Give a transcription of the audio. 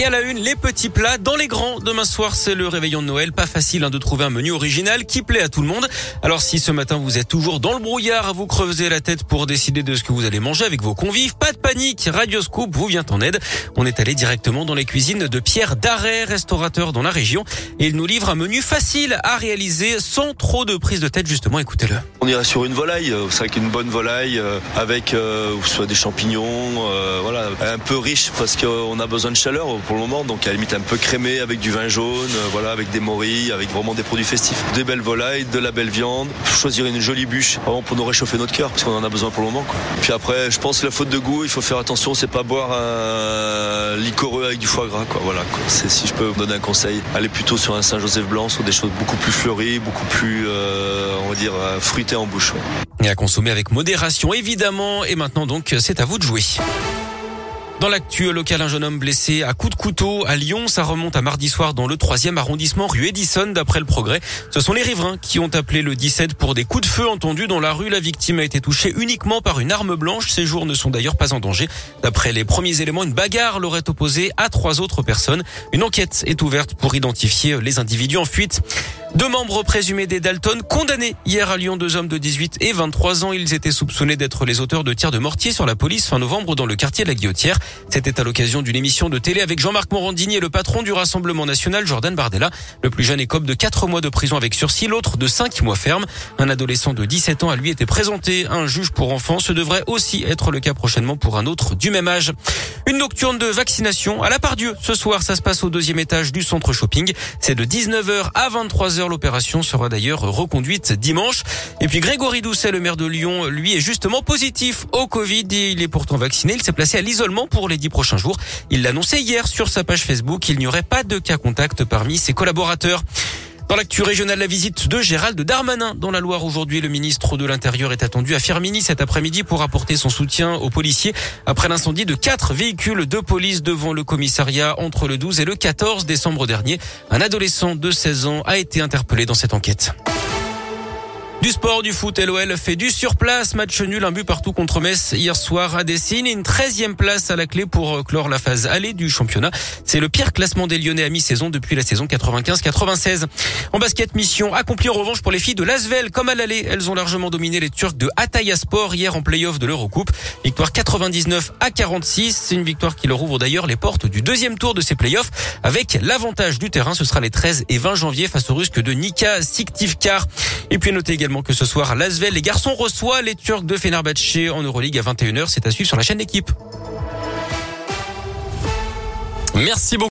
Et à la une, les petits plats dans les grands. Demain soir, c'est le réveillon de Noël. Pas facile hein, de trouver un menu original qui plaît à tout le monde. Alors si ce matin vous êtes toujours dans le brouillard, à vous creuser la tête pour décider de ce que vous allez manger avec vos convives, pas de panique. Radio Scoop vous vient en aide. On est allé directement dans les cuisines de Pierre Darret, restaurateur dans la région. Et il nous livre un menu facile à réaliser sans trop de prise de tête. Justement, écoutez-le. On irait sur une volaille, euh, c'est vrai qu'une bonne volaille euh, avec euh, soit des champignons, voilà, un peu riche parce qu'on a besoin de chaleur pour le moment, donc à la limite un peu crémé avec du vin jaune, euh, voilà, avec des morilles, avec vraiment des produits festifs. Des belles volailles, de la belle viande. Choisir une jolie bûche, vraiment pour nous réchauffer notre cœur, parce qu'on en a besoin pour le moment. Puis après, je pense que la faute de goût, il faut faire attention, c'est pas boire un liquoreux avec du foie gras, quoi. Voilà, si je peux vous donner un conseil, aller plutôt sur un Saint-Joseph blanc, sur des choses beaucoup plus fleuries, beaucoup plus, euh, on va dire, euh, fruitées en bouche. Et à consommer avec modération, évidemment. Et maintenant, donc, c'est à vous de jouer. Dans l'actu local, un jeune homme blessé à coups de couteau à Lyon. Ça remonte à mardi soir dans le troisième arrondissement rue Edison, d'après le progrès. Ce sont les riverains qui ont appelé le 17 pour des coups de feu entendus dans la rue. La victime a été touchée uniquement par une arme blanche. Ses jours ne sont d'ailleurs pas en danger. D'après les premiers éléments, une bagarre l'aurait opposé à trois autres personnes. Une enquête est ouverte pour identifier les individus en fuite. Deux membres présumés des Dalton condamnés hier à Lyon, deux hommes de 18 et 23 ans. Ils étaient soupçonnés d'être les auteurs de tirs de mortier sur la police fin novembre dans le quartier de la Guillotière. C'était à l'occasion d'une émission de télé avec Jean-Marc Morandini et le patron du Rassemblement national, Jordan Bardella. Le plus jeune écope de 4 mois de prison avec sursis, l'autre de 5 mois ferme. Un adolescent de 17 ans a lui été présenté. Un juge pour enfants. Ce devrait aussi être le cas prochainement pour un autre du même âge. Une nocturne de vaccination à la Pardieu. Ce soir, ça se passe au deuxième étage du centre shopping. C'est de 19h à 23h. L'opération sera d'ailleurs reconduite dimanche. Et puis Grégory Doucet, le maire de Lyon, lui est justement positif au Covid. Il est pourtant vacciné. Il s'est placé à l'isolement les dix prochains jours. Il l'annonçait hier sur sa page Facebook. Il n'y aurait pas de cas contact parmi ses collaborateurs. Dans l'actu régionale, la visite de Gérald Darmanin dans la Loire aujourd'hui. Le ministre de l'Intérieur est attendu à Firmini cet après-midi pour apporter son soutien aux policiers après l'incendie de quatre véhicules de police devant le commissariat entre le 12 et le 14 décembre dernier. Un adolescent de 16 ans a été interpellé dans cette enquête. Du sport, du foot, LOL fait du surplace. Match nul, un but partout contre Metz hier soir à Dessine. Une 13e place à la clé pour euh, clore la phase allée du championnat. C'est le pire classement des Lyonnais à mi-saison depuis la saison 95-96. En basket, mission accomplie en revanche pour les filles de Lasvel. Comme à l'aller, elles ont largement dominé les Turcs de Hataya Sport hier en play-off de l'Eurocoupe. Victoire 99 à 46. C'est une victoire qui leur ouvre d'ailleurs les portes du deuxième tour de ces play-offs avec l'avantage du terrain. Ce sera les 13 et 20 janvier face aux Rusques de Nika Siktivkar. Et puis notez également que ce soir, l'Asvel, les garçons reçoivent les Turcs de Fenerbahçe en Euroleague à 21h. C'est à suivre sur la chaîne d'équipe. Merci beaucoup.